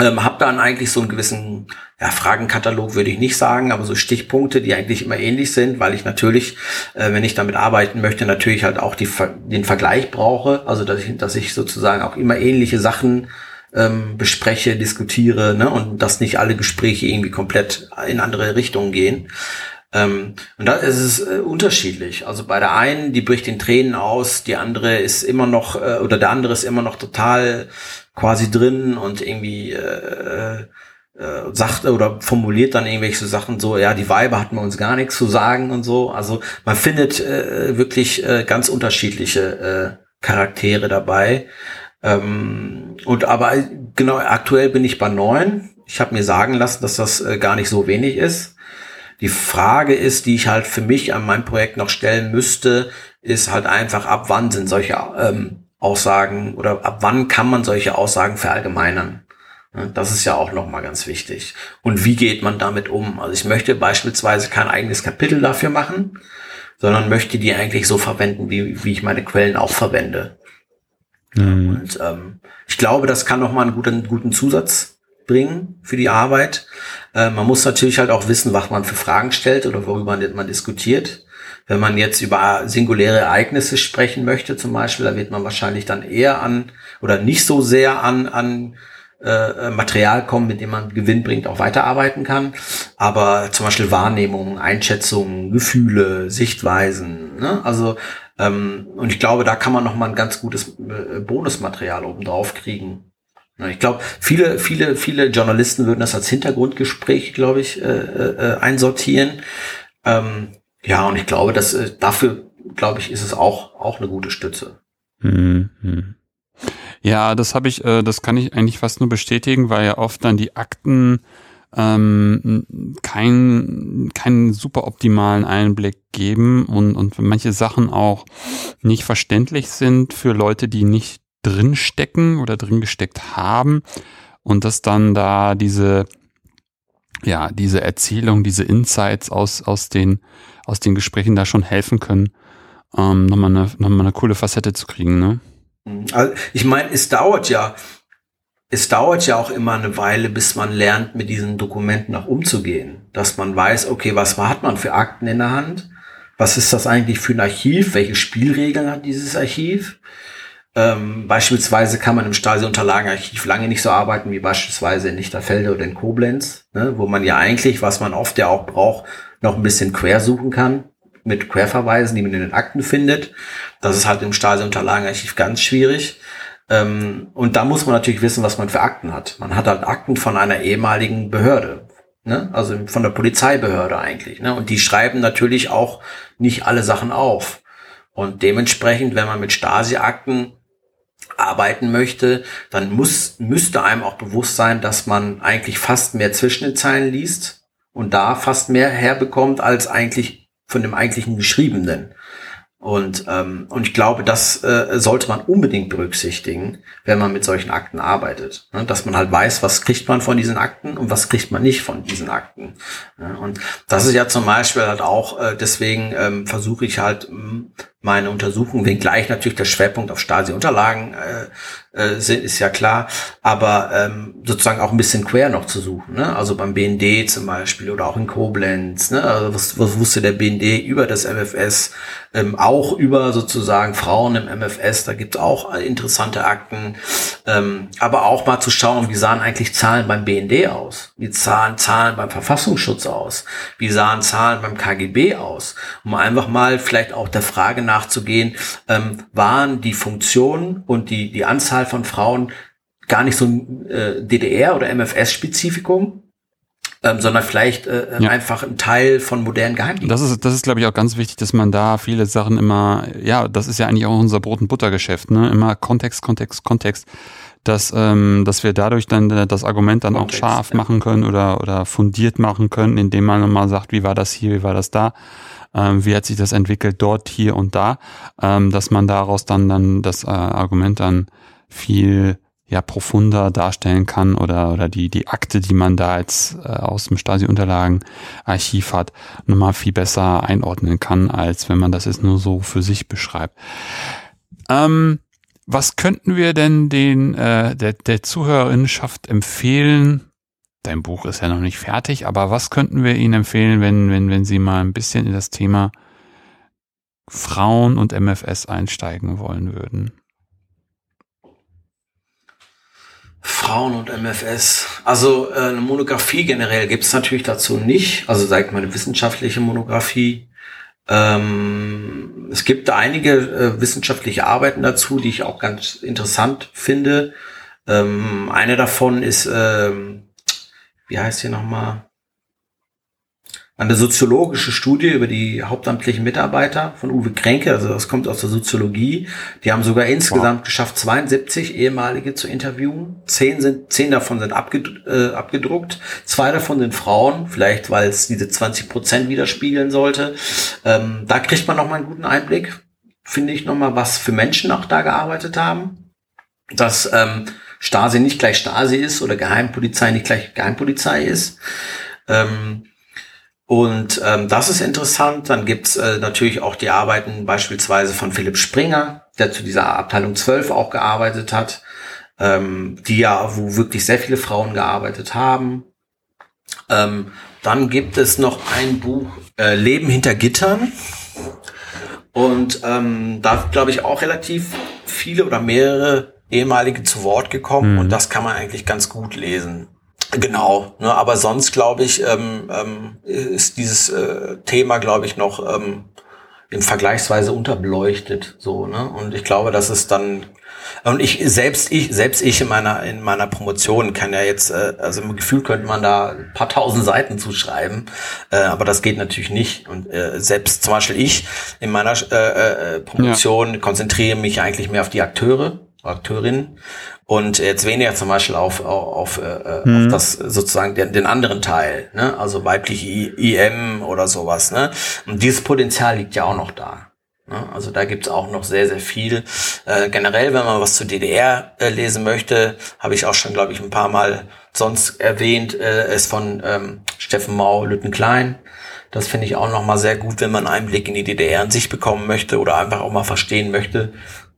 Ähm, habe dann eigentlich so einen gewissen ja, Fragenkatalog würde ich nicht sagen, aber so Stichpunkte, die eigentlich immer ähnlich sind, weil ich natürlich, äh, wenn ich damit arbeiten möchte, natürlich halt auch die, den Vergleich brauche, also dass ich, dass ich sozusagen auch immer ähnliche Sachen ähm, bespreche, diskutiere ne, und dass nicht alle Gespräche irgendwie komplett in andere Richtungen gehen. Ähm, und da ist es äh, unterschiedlich. Also bei der einen, die bricht in Tränen aus, die andere ist immer noch, äh, oder der andere ist immer noch total quasi drin und irgendwie äh, äh, sagt oder formuliert dann irgendwelche Sachen so, ja, die Weiber hatten uns gar nichts zu sagen und so. Also man findet äh, wirklich äh, ganz unterschiedliche äh, Charaktere dabei. Ähm, und aber genau, aktuell bin ich bei neun. Ich habe mir sagen lassen, dass das äh, gar nicht so wenig ist. Die Frage ist, die ich halt für mich an meinem Projekt noch stellen müsste, ist halt einfach, ab wann sind solche ähm, Aussagen oder ab wann kann man solche Aussagen verallgemeinern? Das ist ja auch nochmal ganz wichtig. Und wie geht man damit um? Also ich möchte beispielsweise kein eigenes Kapitel dafür machen, sondern möchte die eigentlich so verwenden, wie, wie ich meine Quellen auch verwende. Mhm. Und ähm, ich glaube, das kann nochmal einen guten, guten Zusatz bringen für die Arbeit. Äh, man muss natürlich halt auch wissen, was man für Fragen stellt oder worüber man diskutiert. Wenn man jetzt über singuläre Ereignisse sprechen möchte, zum Beispiel, da wird man wahrscheinlich dann eher an oder nicht so sehr an, an äh, Material kommen, mit dem man Gewinn bringt, auch weiterarbeiten kann. Aber zum Beispiel Wahrnehmungen, Einschätzungen, Gefühle, Sichtweisen. Ne? Also ähm, und ich glaube, da kann man noch mal ein ganz gutes äh, Bonusmaterial oben drauf kriegen. Ich glaube, viele, viele, viele Journalisten würden das als Hintergrundgespräch, glaube ich, äh, äh, einsortieren. Ähm, ja, und ich glaube, dass äh, dafür, glaube ich, ist es auch auch eine gute Stütze. Mhm. Ja, das habe ich, äh, das kann ich eigentlich fast nur bestätigen, weil ja oft dann die Akten ähm, keinen keinen super optimalen Einblick geben und, und manche Sachen auch nicht verständlich sind für Leute, die nicht drinstecken oder drin gesteckt haben und dass dann da diese ja diese Erzählung, diese Insights aus aus den aus den Gesprächen da schon helfen können, ähm, nochmal eine nochmal eine coole Facette zu kriegen, ne? Also ich meine, es dauert ja es dauert ja auch immer eine Weile, bis man lernt, mit diesen Dokumenten auch umzugehen. Dass man weiß, okay, was hat man für Akten in der Hand? Was ist das eigentlich für ein Archiv? Welche Spielregeln hat dieses Archiv? Ähm, beispielsweise kann man im Stasi-Unterlagenarchiv lange nicht so arbeiten wie beispielsweise in Lichterfelde oder in Koblenz, ne, wo man ja eigentlich, was man oft ja auch braucht, noch ein bisschen quer suchen kann mit Querverweisen, die man in den Akten findet. Das ist halt im Stasi-Unterlagenarchiv ganz schwierig. Ähm, und da muss man natürlich wissen, was man für Akten hat. Man hat halt Akten von einer ehemaligen Behörde, ne? also von der Polizeibehörde eigentlich. Ne? Und die schreiben natürlich auch nicht alle Sachen auf. Und dementsprechend, wenn man mit Stasi-Akten arbeiten möchte, dann muss, müsste einem auch bewusst sein, dass man eigentlich fast mehr zwischen den Zeilen liest und da fast mehr herbekommt als eigentlich von dem eigentlichen Geschriebenen. Und, ähm, und ich glaube, das äh, sollte man unbedingt berücksichtigen, wenn man mit solchen Akten arbeitet. Ne? Dass man halt weiß, was kriegt man von diesen Akten und was kriegt man nicht von diesen Akten. Ja? Und das ist ja zum Beispiel halt auch, äh, deswegen ähm, versuche ich halt meine Untersuchung, wenngleich natürlich der Schwerpunkt auf Stasi-Unterlagen äh, äh, sind, ist ja klar, aber ähm, sozusagen auch ein bisschen quer noch zu suchen. Ne? Also beim BND zum Beispiel oder auch in Koblenz. Ne? Also was, was wusste der BND über das MFS? Ähm, auch über sozusagen Frauen im MFS, da gibt es auch interessante Akten. Ähm, aber auch mal zu schauen, wie sahen eigentlich Zahlen beim BND aus? Wie sahen Zahlen beim Verfassungsschutz aus? Wie sahen Zahlen beim KGB aus? Um einfach mal vielleicht auch der Frage nach nachzugehen, ähm, waren die Funktionen und die, die Anzahl von Frauen gar nicht so ein äh, DDR- oder MFS-Spezifikum, ähm, sondern vielleicht äh, ja. einfach ein Teil von modernen Geheimdiensten. Das ist, das ist, glaube ich, auch ganz wichtig, dass man da viele Sachen immer, ja, das ist ja eigentlich auch unser Brot- und Buttergeschäft, ne? Immer Kontext, Kontext, Kontext, dass, ähm, dass wir dadurch dann das Argument dann Kontext, auch scharf ja. machen können oder, oder fundiert machen können, indem man mal sagt, wie war das hier, wie war das da ähm, wie hat sich das entwickelt dort, hier und da, ähm, dass man daraus dann dann das äh, Argument dann viel ja profunder darstellen kann oder oder die die Akte, die man da jetzt äh, aus dem Stasi-Unterlagen-Archiv hat, nochmal viel besser einordnen kann, als wenn man das jetzt nur so für sich beschreibt. Ähm, was könnten wir denn den äh, der, der Zuhörerinnenschaft empfehlen, dein Buch ist ja noch nicht fertig, aber was könnten wir Ihnen empfehlen, wenn, wenn, wenn Sie mal ein bisschen in das Thema Frauen und MFS einsteigen wollen würden? Frauen und MFS. Also äh, eine Monographie generell gibt es natürlich dazu nicht. Also sag mal eine wissenschaftliche Monographie. Ähm, es gibt einige äh, wissenschaftliche Arbeiten dazu, die ich auch ganz interessant finde. Ähm, eine davon ist ähm, wie heißt hier nochmal? Eine soziologische Studie über die hauptamtlichen Mitarbeiter von Uwe Kränke, also das kommt aus der Soziologie. Die haben sogar insgesamt wow. geschafft, 72 ehemalige zu interviewen. Zehn, sind, zehn davon sind abged äh, abgedruckt. Zwei davon sind Frauen, vielleicht weil es diese 20 Prozent widerspiegeln sollte. Ähm, da kriegt man nochmal einen guten Einblick, finde ich nochmal, was für Menschen auch da gearbeitet haben. Das ähm, Stasi nicht gleich Stasi ist oder Geheimpolizei nicht gleich Geheimpolizei ist. Ähm, und ähm, das ist interessant. Dann gibt's äh, natürlich auch die Arbeiten beispielsweise von Philipp Springer, der zu dieser Abteilung 12 auch gearbeitet hat, ähm, die ja, wo wirklich sehr viele Frauen gearbeitet haben. Ähm, dann gibt es noch ein Buch, äh, Leben hinter Gittern. Und ähm, da glaube ich auch relativ viele oder mehrere ehemalige zu Wort gekommen mhm. und das kann man eigentlich ganz gut lesen. Genau, ne, aber sonst glaube ich, ähm, ähm, ist dieses äh, Thema, glaube ich, noch ähm, im vergleichsweise unterbeleuchtet. So, ne? Und ich glaube, dass es dann und ich selbst ich selbst ich in meiner in meiner Promotion kann ja jetzt äh, also im Gefühl könnte man da ein paar tausend Seiten zuschreiben, äh, aber das geht natürlich nicht. Und äh, selbst zum Beispiel ich in meiner äh, äh, Promotion ja. konzentriere mich eigentlich mehr auf die Akteure, Akteurinnen und jetzt weniger zum Beispiel auf, auf, auf, äh, mhm. auf das sozusagen den, den anderen Teil, ne? also weibliche IM oder sowas. Ne? Und dieses Potenzial liegt ja auch noch da. Ne? Also da gibt's auch noch sehr, sehr viel. Äh, generell, wenn man was zur DDR äh, lesen möchte, habe ich auch schon, glaube ich, ein paar Mal sonst erwähnt, äh, ist von ähm, Steffen Mau, Lütten Klein. Das finde ich auch noch mal sehr gut, wenn man einen Blick in die DDR an sich bekommen möchte oder einfach auch mal verstehen möchte,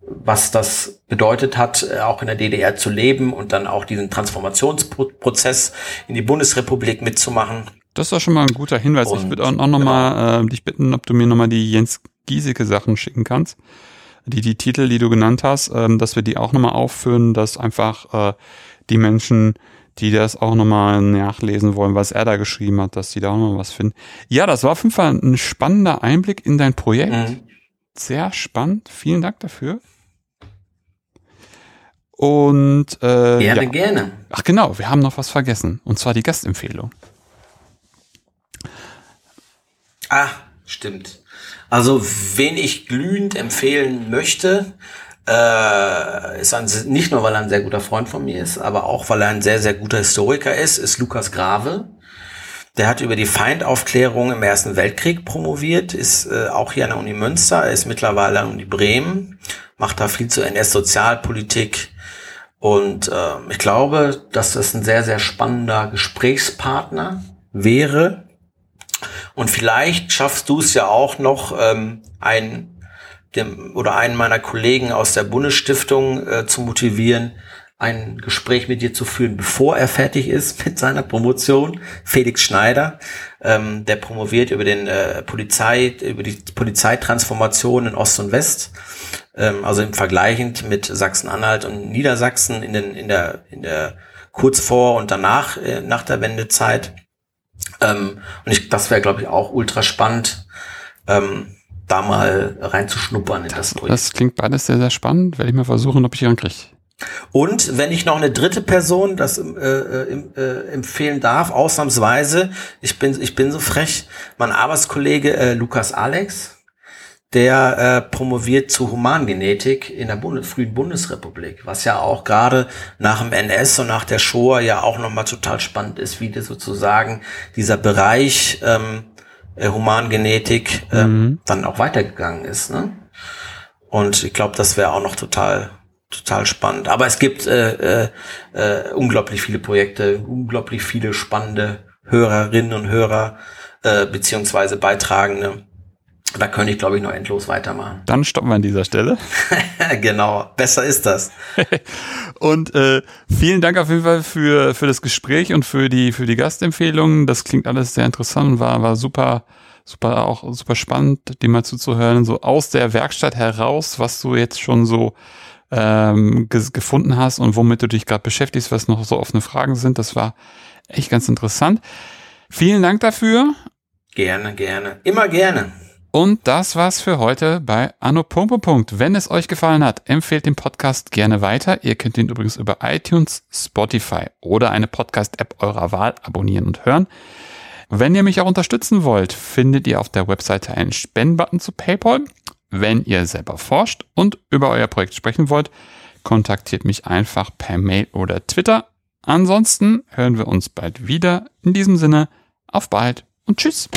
was das bedeutet hat, äh, auch in der DDR zu leben und dann auch diesen Transformationsprozess in die Bundesrepublik mitzumachen. Das war schon mal ein guter Hinweis. Und, ich würde auch, auch noch genau. mal äh, dich bitten, ob du mir noch mal die Jens Giesecke Sachen schicken kannst. Die, die Titel, die du genannt hast, ähm, dass wir die auch noch mal aufführen, dass einfach äh, die Menschen, die das auch noch mal nachlesen wollen, was er da geschrieben hat, dass die da auch noch was finden. Ja, das war auf jeden Fall ein spannender Einblick in dein Projekt. Mhm. Sehr spannend. Vielen Dank dafür. Und äh, gerne, ja. gerne. Ach genau, wir haben noch was vergessen. Und zwar die Gastempfehlung. Ah, stimmt. Also, wen ich glühend empfehlen möchte, äh, ist ein, nicht nur, weil er ein sehr guter Freund von mir ist, aber auch, weil er ein sehr, sehr guter Historiker ist, ist Lukas Grave. Der hat über die Feindaufklärung im Ersten Weltkrieg promoviert, ist äh, auch hier an der Uni Münster, er ist mittlerweile an der Uni Bremen, macht da viel zu NS-Sozialpolitik. Und äh, ich glaube, dass das ein sehr, sehr spannender Gesprächspartner wäre. Und vielleicht schaffst du es ja auch noch, ähm, ein, dem, oder einen meiner Kollegen aus der Bundesstiftung äh, zu motivieren, ein Gespräch mit dir zu führen, bevor er fertig ist mit seiner Promotion. Felix Schneider, ähm, der promoviert über den äh, Polizei, über die Polizeitransformation in Ost und West, ähm, also im Vergleichend mit Sachsen-Anhalt und Niedersachsen in den in der in der kurz vor und danach äh, nach der Wendezeit. Ähm, und ich, das wäre, glaube ich, auch ultra spannend. Ähm, da mal reinzuschnuppern in das, Projekt. Das klingt beides sehr, sehr spannend. Werde ich mal versuchen, ob ich ihn kriege. Und wenn ich noch eine dritte Person das äh, äh, äh, empfehlen darf, ausnahmsweise, ich bin, ich bin so frech, mein Arbeitskollege äh, Lukas Alex, der äh, promoviert zu Humangenetik in der Bund frühen Bundesrepublik, was ja auch gerade nach dem NS und nach der Shoah ja auch nochmal total spannend ist, wie das sozusagen dieser Bereich ähm, äh, Humangenetik ähm, mhm. dann auch weitergegangen ist. Ne? Und ich glaube, das wäre auch noch total total spannend. Aber es gibt äh, äh, äh, unglaublich viele Projekte, unglaublich viele spannende Hörerinnen und Hörer äh, beziehungsweise Beitragende. Da könnte ich, glaube ich, noch endlos weitermachen. Dann stoppen wir an dieser Stelle. genau, besser ist das. und äh, vielen Dank auf jeden Fall für, für das Gespräch und für die, für die Gastempfehlungen. Das klingt alles sehr interessant und war, war super, super, auch super spannend, dem mal zuzuhören. So aus der Werkstatt heraus, was du jetzt schon so ähm, ge gefunden hast und womit du dich gerade beschäftigst, was noch so offene Fragen sind. Das war echt ganz interessant. Vielen Dank dafür. Gerne, gerne. Immer gerne. Und das war's für heute bei Anno. Wenn es euch gefallen hat, empfehlt den Podcast gerne weiter. Ihr könnt ihn übrigens über iTunes, Spotify oder eine Podcast-App eurer Wahl abonnieren und hören. Wenn ihr mich auch unterstützen wollt, findet ihr auf der Webseite einen Spendenbutton zu PayPal. Wenn ihr selber forscht und über euer Projekt sprechen wollt, kontaktiert mich einfach per Mail oder Twitter. Ansonsten hören wir uns bald wieder. In diesem Sinne, auf bald und tschüss.